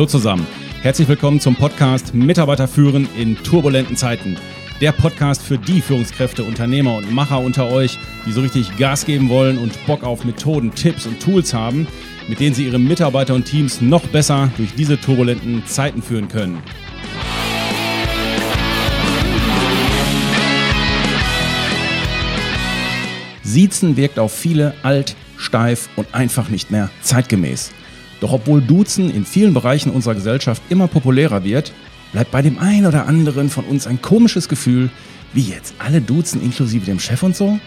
Hallo zusammen. Herzlich willkommen zum Podcast Mitarbeiter führen in turbulenten Zeiten. Der Podcast für die Führungskräfte, Unternehmer und Macher unter euch, die so richtig Gas geben wollen und Bock auf Methoden, Tipps und Tools haben, mit denen sie ihre Mitarbeiter und Teams noch besser durch diese turbulenten Zeiten führen können. Siezen wirkt auf viele alt, steif und einfach nicht mehr zeitgemäß. Doch obwohl Duzen in vielen Bereichen unserer Gesellschaft immer populärer wird, bleibt bei dem einen oder anderen von uns ein komisches Gefühl, wie jetzt alle duzen inklusive dem Chef und so?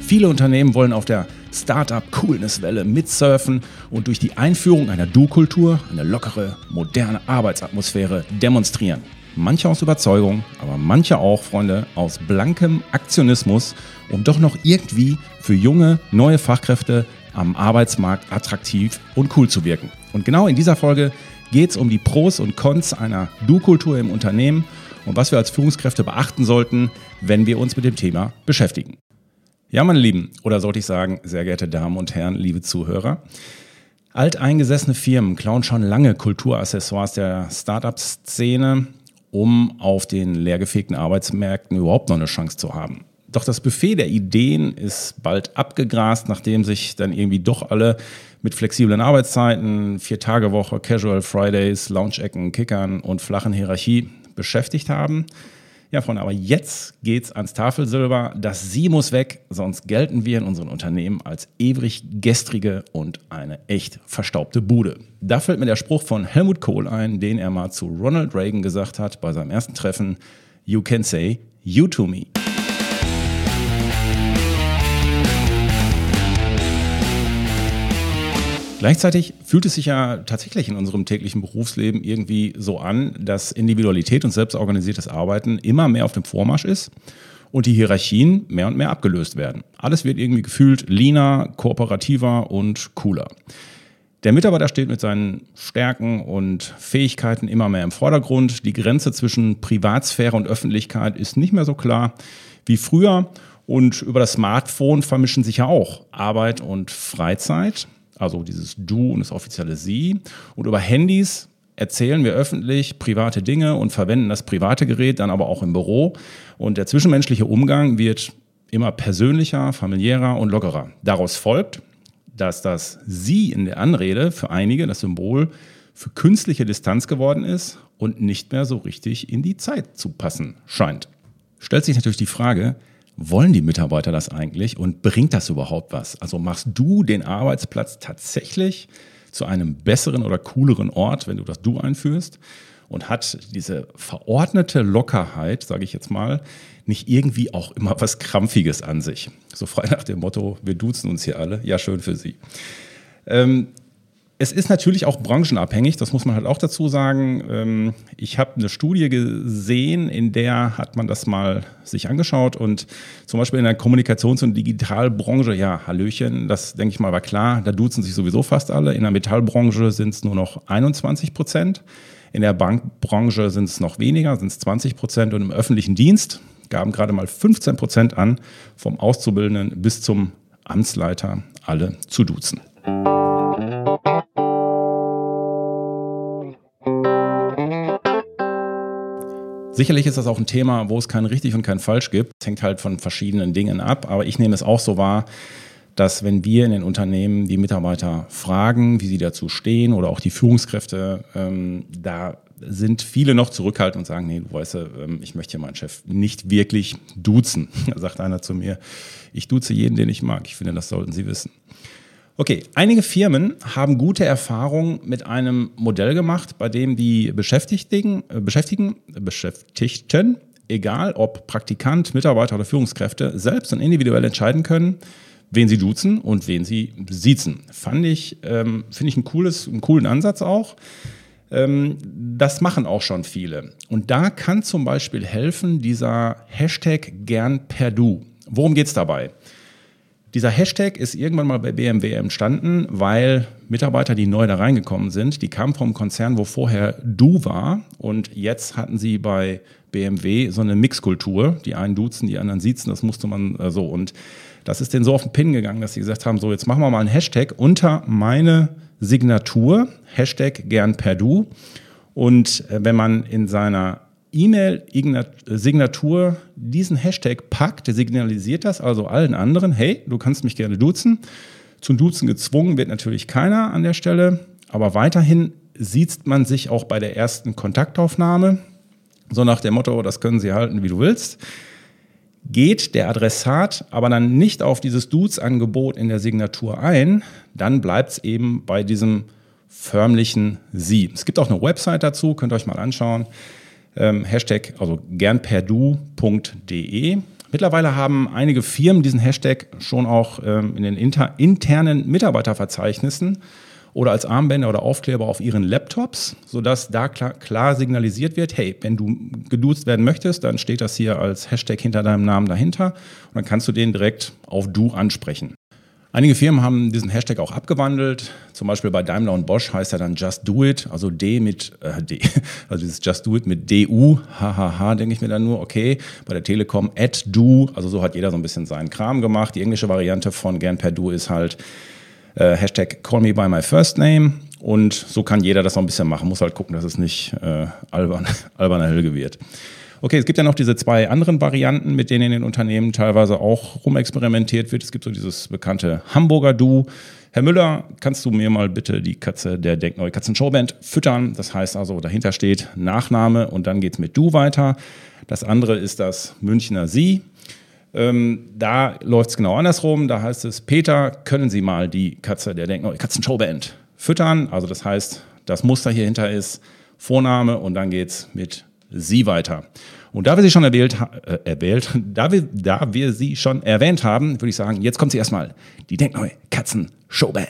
Viele Unternehmen wollen auf der Startup-Coolness-Welle mitsurfen und durch die Einführung einer Du-Kultur eine lockere, moderne Arbeitsatmosphäre demonstrieren. Manche aus Überzeugung, aber manche auch, Freunde, aus blankem Aktionismus, um doch noch irgendwie für junge, neue Fachkräfte am Arbeitsmarkt attraktiv und cool zu wirken. Und genau in dieser Folge geht es um die Pros und Cons einer Du-Kultur im Unternehmen und was wir als Führungskräfte beachten sollten, wenn wir uns mit dem Thema beschäftigen. Ja, meine Lieben, oder sollte ich sagen, sehr geehrte Damen und Herren, liebe Zuhörer, alteingesessene Firmen klauen schon lange Kulturaccessoires der Startup-Szene um auf den leergefegten Arbeitsmärkten überhaupt noch eine Chance zu haben. Doch das Buffet der Ideen ist bald abgegrast, nachdem sich dann irgendwie doch alle mit flexiblen Arbeitszeiten, Vier-Tage-Woche, Casual Fridays, Lounge-Ecken, Kickern und flachen Hierarchie beschäftigt haben. Ja, Freunde, aber jetzt geht's ans Tafelsilber. Das Sie muss weg, sonst gelten wir in unseren Unternehmen als ewig gestrige und eine echt verstaubte Bude. Da fällt mir der Spruch von Helmut Kohl ein, den er mal zu Ronald Reagan gesagt hat bei seinem ersten Treffen. You can say you to me. Gleichzeitig fühlt es sich ja tatsächlich in unserem täglichen Berufsleben irgendwie so an, dass Individualität und selbstorganisiertes Arbeiten immer mehr auf dem Vormarsch ist und die Hierarchien mehr und mehr abgelöst werden. Alles wird irgendwie gefühlt leaner, kooperativer und cooler. Der Mitarbeiter steht mit seinen Stärken und Fähigkeiten immer mehr im Vordergrund. Die Grenze zwischen Privatsphäre und Öffentlichkeit ist nicht mehr so klar wie früher. Und über das Smartphone vermischen sich ja auch Arbeit und Freizeit also dieses Du und das offizielle Sie. Und über Handys erzählen wir öffentlich private Dinge und verwenden das private Gerät dann aber auch im Büro. Und der zwischenmenschliche Umgang wird immer persönlicher, familiärer und lockerer. Daraus folgt, dass das Sie in der Anrede für einige das Symbol für künstliche Distanz geworden ist und nicht mehr so richtig in die Zeit zu passen scheint. Stellt sich natürlich die Frage, wollen die Mitarbeiter das eigentlich und bringt das überhaupt was? Also machst du den Arbeitsplatz tatsächlich zu einem besseren oder cooleren Ort, wenn du das Du einführst? Und hat diese verordnete Lockerheit, sage ich jetzt mal, nicht irgendwie auch immer was Krampfiges an sich? So frei nach dem Motto, wir duzen uns hier alle. Ja, schön für Sie. Ähm, es ist natürlich auch branchenabhängig, das muss man halt auch dazu sagen. Ähm, ich habe eine Studie gesehen, in der hat man das mal sich angeschaut und zum Beispiel in der Kommunikations- und Digitalbranche, ja, Hallöchen, das denke ich mal war klar, da duzen sich sowieso fast alle. In der Metallbranche sind es nur noch 21 Prozent. In der Bankbranche sind es noch weniger, sind es 20 Prozent und im öffentlichen Dienst gaben gerade mal 15 Prozent an, vom Auszubildenden bis zum Amtsleiter alle zu duzen. Sicherlich ist das auch ein Thema, wo es kein richtig und kein falsch gibt. Es hängt halt von verschiedenen Dingen ab. Aber ich nehme es auch so wahr, dass wenn wir in den Unternehmen die Mitarbeiter fragen, wie sie dazu stehen oder auch die Führungskräfte, ähm, da sind viele noch zurückhaltend und sagen, nee, du weißt, ähm, ich möchte hier meinen Chef nicht wirklich duzen. Da sagt einer zu mir, ich duze jeden, den ich mag. Ich finde, das sollten Sie wissen. Okay, einige Firmen haben gute Erfahrungen mit einem Modell gemacht, bei dem die Beschäftigten, äh, Beschäftigten, Beschäftigten, egal ob Praktikant, Mitarbeiter oder Führungskräfte, selbst und individuell entscheiden können, wen sie duzen und wen sie siezen. Fand ich, ähm, finde ich ein cooles, einen coolen Ansatz auch. Ähm, das machen auch schon viele. Und da kann zum Beispiel helfen dieser Hashtag gern per Du. Worum geht es dabei? Dieser Hashtag ist irgendwann mal bei BMW entstanden, weil Mitarbeiter, die neu da reingekommen sind, die kamen vom Konzern, wo vorher Du war und jetzt hatten sie bei BMW so eine Mixkultur. Die einen duzen, die anderen siezen, das musste man äh, so. Und das ist denen so auf den Pin gegangen, dass sie gesagt haben, so jetzt machen wir mal einen Hashtag unter meine Signatur, Hashtag gern per Du. Und äh, wenn man in seiner E-Mail-Signatur diesen Hashtag packt, der signalisiert das also allen anderen, hey, du kannst mich gerne duzen. Zum Duzen gezwungen wird natürlich keiner an der Stelle, aber weiterhin sieht man sich auch bei der ersten Kontaktaufnahme, so nach dem Motto, das können Sie halten, wie du willst. Geht der Adressat aber dann nicht auf dieses Dudes-Angebot in der Signatur ein, dann bleibt es eben bei diesem förmlichen Sie. Es gibt auch eine Website dazu, könnt ihr euch mal anschauen ähm, Hashtag, also gernperdu.de. Mittlerweile haben einige Firmen diesen Hashtag schon auch ähm, in den inter internen Mitarbeiterverzeichnissen oder als Armbänder oder Aufkleber auf ihren Laptops, sodass da klar, klar, signalisiert wird, hey, wenn du geduzt werden möchtest, dann steht das hier als Hashtag hinter deinem Namen dahinter und dann kannst du den direkt auf du ansprechen. Einige Firmen haben diesen Hashtag auch abgewandelt. Zum Beispiel bei Daimler und Bosch heißt er dann Just Do It, also D mit äh, D, also dieses Just Do It mit DU, hahaha, denke ich mir dann nur, okay. Bei der Telekom at Do, also so hat jeder so ein bisschen seinen Kram gemacht. Die englische Variante von gern per Du ist halt äh, Hashtag Call Me by My First Name. Und so kann jeder das so ein bisschen machen. Muss halt gucken, dass es nicht äh, albern, alberner Helge wird. Okay, es gibt ja noch diese zwei anderen Varianten, mit denen in den Unternehmen teilweise auch rumexperimentiert wird. Es gibt so dieses bekannte Hamburger Du. Herr Müller, kannst du mir mal bitte die Katze der Denkneue Katzen-Showband füttern? Das heißt also, dahinter steht Nachname und dann geht es mit Du weiter. Das andere ist das Münchner Sie. Ähm, da läuft es genau andersrum. Da heißt es, Peter, können Sie mal die Katze der Denkneue Katzen-Showband füttern? Also das heißt, das Muster hier hinter ist Vorname und dann geht es mit sie weiter. Und da wir sie schon erwählt, äh, erwählt da, wir, da wir sie schon erwähnt haben, würde ich sagen, jetzt kommt sie erstmal, die Denkneue Katzen Showband.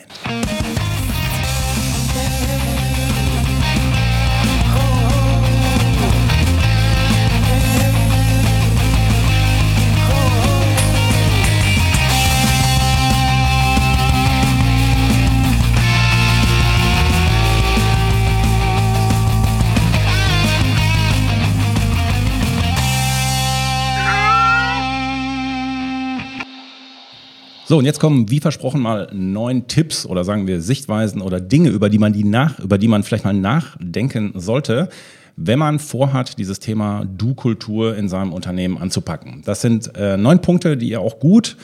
So, und jetzt kommen, wie versprochen, mal neun Tipps oder sagen wir Sichtweisen oder Dinge, über die man die nach, über die man vielleicht mal nachdenken sollte, wenn man vorhat, dieses Thema Du-Kultur in seinem Unternehmen anzupacken. Das sind äh, neun Punkte, die ihr auch gut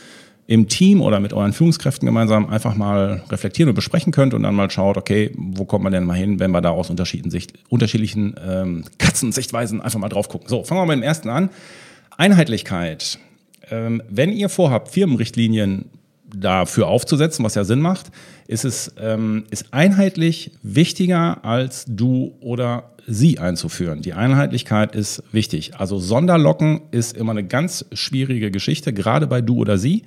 im Team oder mit euren Führungskräften gemeinsam einfach mal reflektieren und besprechen könnt und dann mal schaut, okay, wo kommt man denn mal hin, wenn wir da aus unterschiedlichen ähm, Katzensichtweisen einfach mal drauf gucken. So, fangen wir mal mit dem ersten an. Einheitlichkeit. Ähm, wenn ihr vorhabt, Firmenrichtlinien dafür aufzusetzen, was ja Sinn macht, ist es ähm, ist einheitlich wichtiger als du oder sie einzuführen. Die Einheitlichkeit ist wichtig. Also Sonderlocken ist immer eine ganz schwierige Geschichte, gerade bei du oder sie.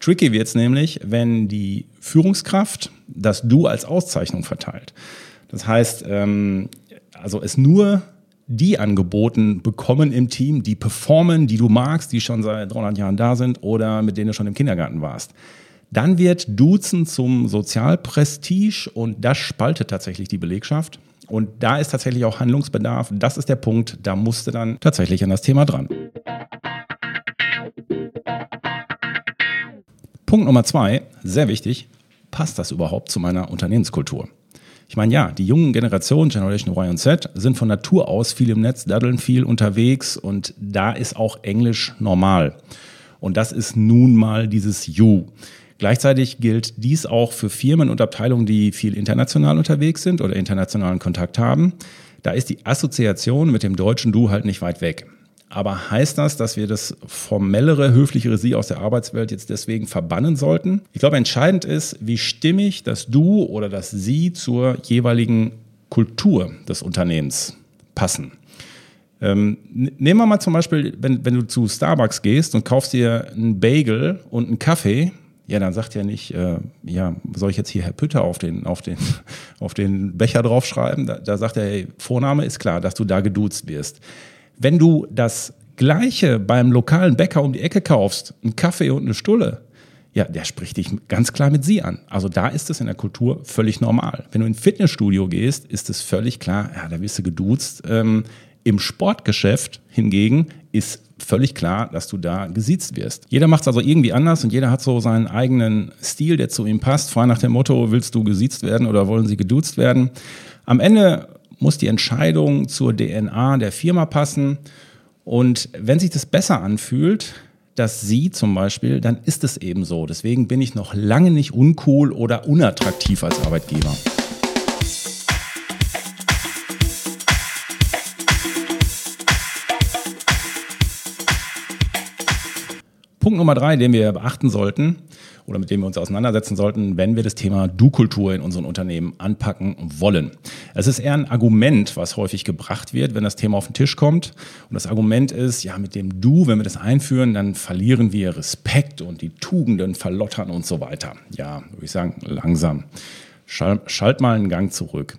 Tricky wird es nämlich, wenn die Führungskraft das Du als Auszeichnung verteilt. Das heißt, ähm, also es nur die angeboten bekommen im Team, die performen, die du magst, die schon seit 300 Jahren da sind oder mit denen du schon im Kindergarten warst. Dann wird Duzen zum Sozialprestige und das spaltet tatsächlich die Belegschaft. Und da ist tatsächlich auch Handlungsbedarf. Das ist der Punkt, da musste dann tatsächlich an das Thema dran. Punkt Nummer zwei, sehr wichtig, passt das überhaupt zu meiner Unternehmenskultur? Ich meine, ja, die jungen Generationen, Generation Y und Z, sind von Natur aus viel im Netz, daddeln viel unterwegs und da ist auch Englisch normal. Und das ist nun mal dieses You. Gleichzeitig gilt dies auch für Firmen und Abteilungen, die viel international unterwegs sind oder internationalen Kontakt haben. Da ist die Assoziation mit dem deutschen Du halt nicht weit weg. Aber heißt das, dass wir das formellere, höflichere Sie aus der Arbeitswelt jetzt deswegen verbannen sollten? Ich glaube, entscheidend ist, wie stimmig das Du oder das Sie zur jeweiligen Kultur des Unternehmens passen. Ähm, nehmen wir mal zum Beispiel, wenn, wenn du zu Starbucks gehst und kaufst dir einen Bagel und einen Kaffee, ja, dann sagt ja nicht, äh, ja, soll ich jetzt hier Herr Pütter auf den, auf den, auf den Becher draufschreiben? Da, da sagt er, hey, Vorname ist klar, dass du da geduzt wirst. Wenn du das Gleiche beim lokalen Bäcker um die Ecke kaufst, einen Kaffee und eine Stulle, ja, der spricht dich ganz klar mit Sie an. Also da ist es in der Kultur völlig normal. Wenn du in ein Fitnessstudio gehst, ist es völlig klar, ja, da wirst du geduzt. Ähm, Im Sportgeschäft hingegen ist völlig klar, dass du da gesiezt wirst. Jeder macht es also irgendwie anders und jeder hat so seinen eigenen Stil, der zu ihm passt. Frei nach dem Motto, willst du gesiezt werden oder wollen sie geduzt werden? Am Ende muss die Entscheidung zur DNA der Firma passen. Und wenn sich das besser anfühlt, dass sie zum Beispiel, dann ist es eben so. Deswegen bin ich noch lange nicht uncool oder unattraktiv als Arbeitgeber. Punkt Nummer drei, den wir beachten sollten, oder mit dem wir uns auseinandersetzen sollten, wenn wir das Thema Du-Kultur in unseren Unternehmen anpacken wollen. Es ist eher ein Argument, was häufig gebracht wird, wenn das Thema auf den Tisch kommt. Und das Argument ist, ja, mit dem Du, wenn wir das einführen, dann verlieren wir Respekt und die Tugenden verlottern und so weiter. Ja, würde ich sagen, langsam. Schalt mal einen Gang zurück.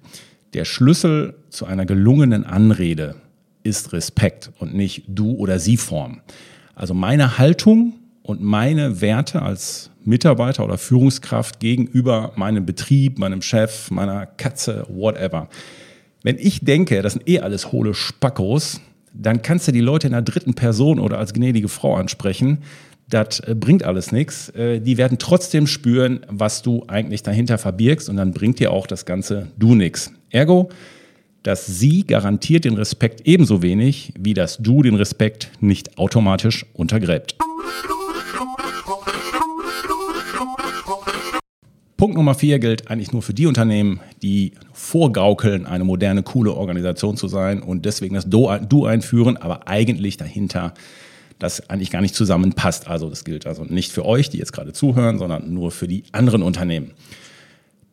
Der Schlüssel zu einer gelungenen Anrede ist Respekt und nicht Du- oder Sie-Form. Also meine Haltung und meine Werte als Mitarbeiter oder Führungskraft gegenüber meinem Betrieb, meinem Chef, meiner Katze, whatever. Wenn ich denke, das sind eh alles hohle Spackos, dann kannst du die Leute in der dritten Person oder als gnädige Frau ansprechen. Das äh, bringt alles nichts. Äh, die werden trotzdem spüren, was du eigentlich dahinter verbirgst und dann bringt dir auch das ganze Du nichts. Ergo, dass sie garantiert den Respekt ebenso wenig, wie das Du den Respekt nicht automatisch untergräbt. Punkt Nummer vier gilt eigentlich nur für die Unternehmen, die vorgaukeln, eine moderne, coole Organisation zu sein und deswegen das Du einführen, aber eigentlich dahinter das eigentlich gar nicht zusammenpasst. Also das gilt also nicht für euch, die jetzt gerade zuhören, sondern nur für die anderen Unternehmen.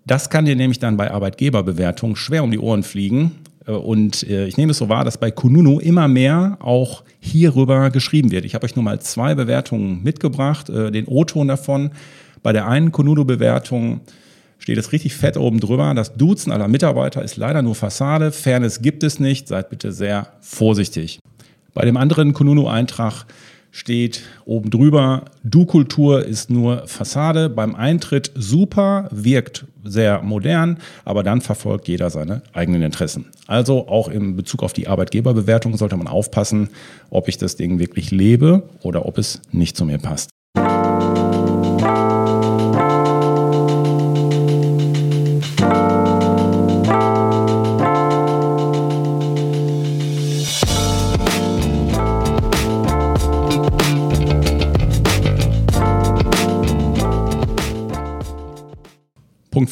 Das kann dir nämlich dann bei Arbeitgeberbewertungen schwer um die Ohren fliegen. Äh, und äh, ich nehme es so wahr, dass bei Kununu immer mehr auch hierüber geschrieben wird. Ich habe euch nur mal zwei Bewertungen mitgebracht, äh, den O-Ton davon. Bei der einen Konudo-Bewertung steht es richtig fett oben drüber. Das Duzen aller Mitarbeiter ist leider nur Fassade. Fairness gibt es nicht. Seid bitte sehr vorsichtig. Bei dem anderen Konuno-Eintrag steht oben drüber, Du-Kultur ist nur Fassade. Beim Eintritt super, wirkt sehr modern, aber dann verfolgt jeder seine eigenen Interessen. Also auch in Bezug auf die Arbeitgeberbewertung sollte man aufpassen, ob ich das Ding wirklich lebe oder ob es nicht zu mir passt.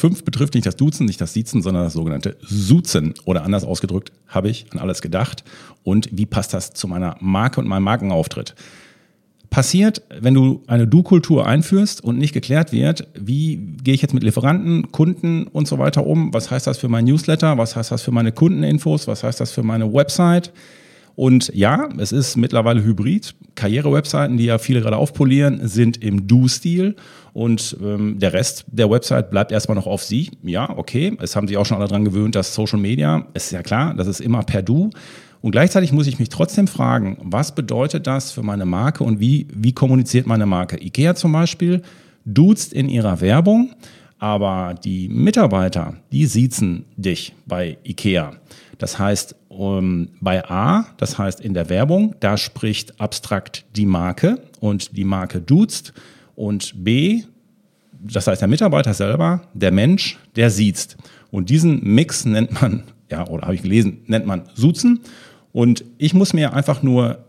5 betrifft nicht das Duzen, nicht das Siezen, sondern das sogenannte Suzen. Oder anders ausgedrückt, habe ich an alles gedacht. Und wie passt das zu meiner Marke und meinem Markenauftritt? Passiert, wenn du eine Du-Kultur einführst und nicht geklärt wird, wie gehe ich jetzt mit Lieferanten, Kunden und so weiter um? Was heißt das für mein Newsletter? Was heißt das für meine Kundeninfos? Was heißt das für meine Website? Und ja, es ist mittlerweile hybrid. Karriere-Webseiten, die ja viele gerade aufpolieren, sind im Do-Stil und ähm, der Rest der Website bleibt erstmal noch auf Sie. Ja, okay. Es haben sich auch schon alle daran gewöhnt, dass Social Media, ist ja klar, das ist immer per Du. Und gleichzeitig muss ich mich trotzdem fragen, was bedeutet das für meine Marke und wie, wie kommuniziert meine Marke? IKEA zum Beispiel duzt in ihrer Werbung, aber die Mitarbeiter, die siezen dich bei IKEA. Das heißt, um, bei A, das heißt in der Werbung, da spricht abstrakt die Marke und die Marke duzt. Und B, das heißt der Mitarbeiter selber, der Mensch, der siezt. Und diesen Mix nennt man, ja, oder habe ich gelesen, nennt man Suzen. Und ich muss mir einfach nur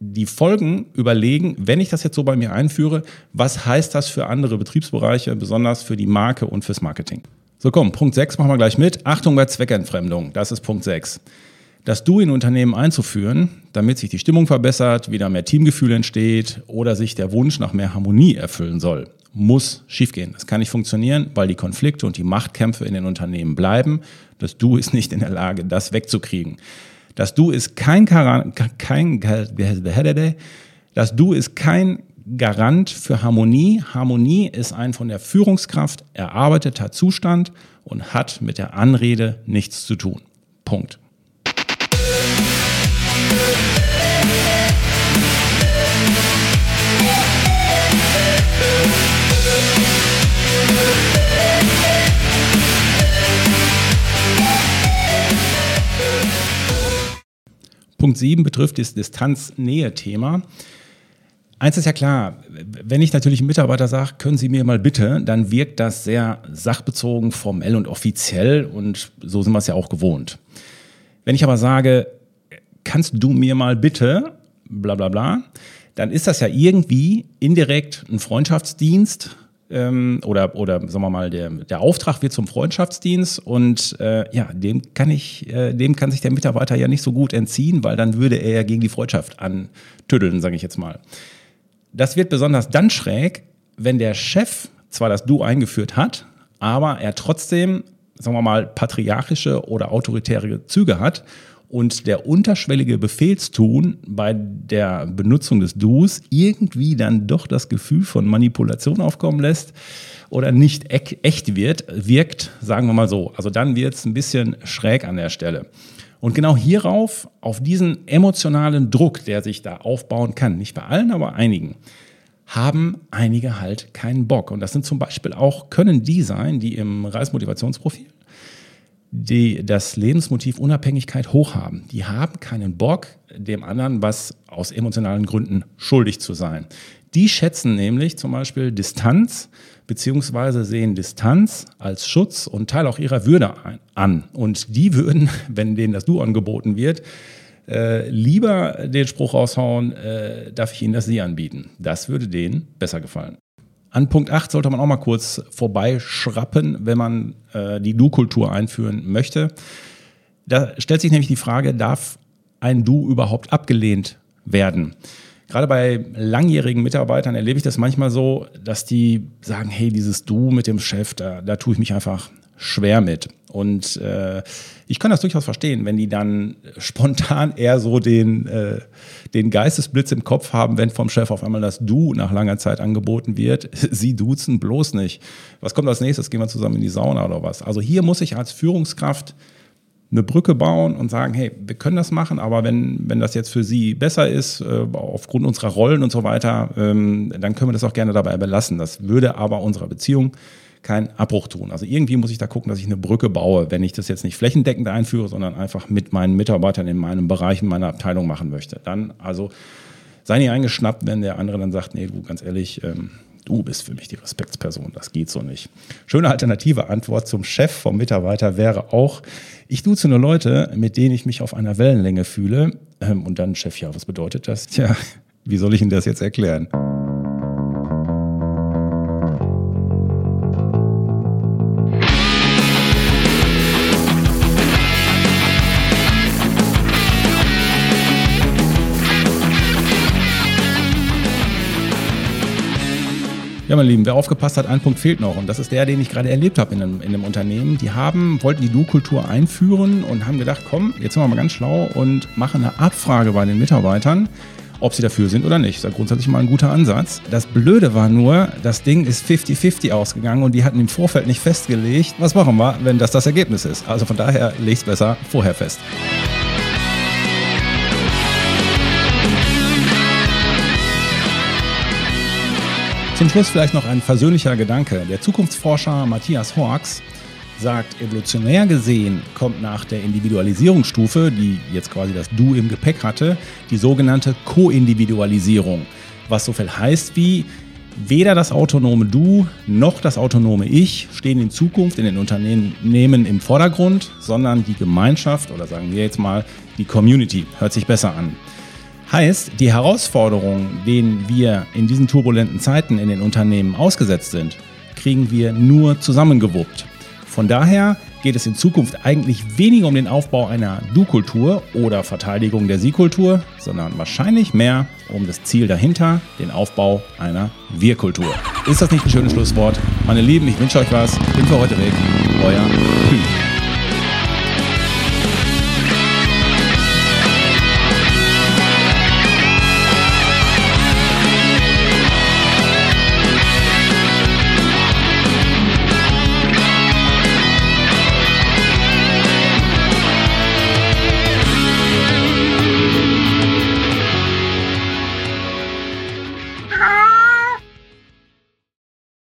die Folgen überlegen, wenn ich das jetzt so bei mir einführe, was heißt das für andere Betriebsbereiche, besonders für die Marke und fürs Marketing. So komm, Punkt 6 machen wir gleich mit. Achtung bei Zweckentfremdung, das ist Punkt 6. Das Du in Unternehmen einzuführen, damit sich die Stimmung verbessert, wieder mehr Teamgefühl entsteht oder sich der Wunsch nach mehr Harmonie erfüllen soll, muss schiefgehen. Das kann nicht funktionieren, weil die Konflikte und die Machtkämpfe in den Unternehmen bleiben. Das Du ist nicht in der Lage, das wegzukriegen. Das Du ist kein, kein das Du ist kein Garant für Harmonie. Harmonie ist ein von der Führungskraft erarbeiteter Zustand und hat mit der Anrede nichts zu tun. Punkt. Punkt 7 betrifft das Distanz-Nähe-Thema. Eins ist ja klar, wenn ich natürlich einem Mitarbeiter sage, können Sie mir mal bitte, dann wirkt das sehr sachbezogen, formell und offiziell und so sind wir es ja auch gewohnt. Wenn ich aber sage, kannst du mir mal bitte, bla bla bla, dann ist das ja irgendwie indirekt ein Freundschaftsdienst ähm, oder, oder sagen wir mal, der, der Auftrag wird zum Freundschaftsdienst und äh, ja, dem kann ich, äh, dem kann sich der Mitarbeiter ja nicht so gut entziehen, weil dann würde er ja gegen die Freundschaft antüddeln, sage ich jetzt mal. Das wird besonders dann schräg, wenn der Chef zwar das Du eingeführt hat, aber er trotzdem, sagen wir mal, patriarchische oder autoritäre Züge hat und der unterschwellige Befehlstun bei der Benutzung des Do's irgendwie dann doch das Gefühl von Manipulation aufkommen lässt oder nicht echt wird, wirkt, sagen wir mal so. Also dann wird es ein bisschen schräg an der Stelle. Und genau hierauf, auf diesen emotionalen Druck, der sich da aufbauen kann, nicht bei allen, aber einigen, haben einige halt keinen Bock. Und das sind zum Beispiel auch, können die sein, die im Reismotivationsprofil die das Lebensmotiv Unabhängigkeit hochhaben. Die haben keinen Bock, dem anderen was aus emotionalen Gründen schuldig zu sein. Die schätzen nämlich zum Beispiel Distanz beziehungsweise sehen Distanz als Schutz und Teil auch ihrer Würde an. Und die würden, wenn denen das Du angeboten wird, äh, lieber den Spruch raushauen, äh, darf ich Ihnen das Sie anbieten. Das würde denen besser gefallen. An Punkt 8 sollte man auch mal kurz vorbeischrappen, wenn man äh, die Du-Kultur einführen möchte. Da stellt sich nämlich die Frage, darf ein Du überhaupt abgelehnt werden? Gerade bei langjährigen Mitarbeitern erlebe ich das manchmal so, dass die sagen, hey, dieses Du mit dem Chef, da, da tue ich mich einfach schwer mit. Und äh, ich kann das durchaus verstehen, wenn die dann spontan eher so den, äh, den Geistesblitz im Kopf haben, wenn vom Chef auf einmal das Du nach langer Zeit angeboten wird. Sie duzen bloß nicht. Was kommt als nächstes? Gehen wir zusammen in die Sauna oder was? Also hier muss ich als Führungskraft eine Brücke bauen und sagen, hey, wir können das machen, aber wenn, wenn das jetzt für Sie besser ist, äh, aufgrund unserer Rollen und so weiter, ähm, dann können wir das auch gerne dabei belassen. Das würde aber unserer Beziehung keinen Abbruch tun. Also irgendwie muss ich da gucken, dass ich eine Brücke baue, wenn ich das jetzt nicht flächendeckend einführe, sondern einfach mit meinen Mitarbeitern in meinem Bereich, in meiner Abteilung machen möchte. Dann also sei nicht eingeschnappt, wenn der andere dann sagt, nee, du, ganz ehrlich, ähm, du bist für mich die Respektsperson, das geht so nicht. Schöne alternative Antwort zum Chef vom Mitarbeiter wäre auch, ich duze nur Leute, mit denen ich mich auf einer Wellenlänge fühle. Ähm, und dann, Chef, ja, was bedeutet das? Tja, wie soll ich Ihnen das jetzt erklären? Ja, mein Lieben, wer aufgepasst hat, ein Punkt fehlt noch. Und das ist der, den ich gerade erlebt habe in einem, in einem Unternehmen. Die haben, wollten die Du-Kultur einführen und haben gedacht, komm, jetzt sind wir mal ganz schlau und machen eine Abfrage bei den Mitarbeitern, ob sie dafür sind oder nicht. Das ist grundsätzlich mal ein guter Ansatz. Das Blöde war nur, das Ding ist 50-50 ausgegangen und die hatten im Vorfeld nicht festgelegt, was machen wir, wenn das das Ergebnis ist. Also von daher legt es besser vorher fest. Zum Schluss vielleicht noch ein versöhnlicher Gedanke. Der Zukunftsforscher Matthias Horks sagt, evolutionär gesehen kommt nach der Individualisierungsstufe, die jetzt quasi das Du im Gepäck hatte, die sogenannte Co-Individualisierung. Was so viel heißt wie, weder das autonome Du noch das autonome Ich stehen in Zukunft in den Unternehmen im Vordergrund, sondern die Gemeinschaft oder sagen wir jetzt mal die Community. Hört sich besser an. Heißt, die Herausforderungen, denen wir in diesen turbulenten Zeiten in den Unternehmen ausgesetzt sind, kriegen wir nur zusammengewuppt. Von daher geht es in Zukunft eigentlich weniger um den Aufbau einer Du-Kultur oder Verteidigung der Sie-Kultur, sondern wahrscheinlich mehr um das Ziel dahinter, den Aufbau einer Wir-Kultur. Ist das nicht ein schönes Schlusswort? Meine Lieben, ich wünsche euch was. Bin für heute weg. Euer Kühn.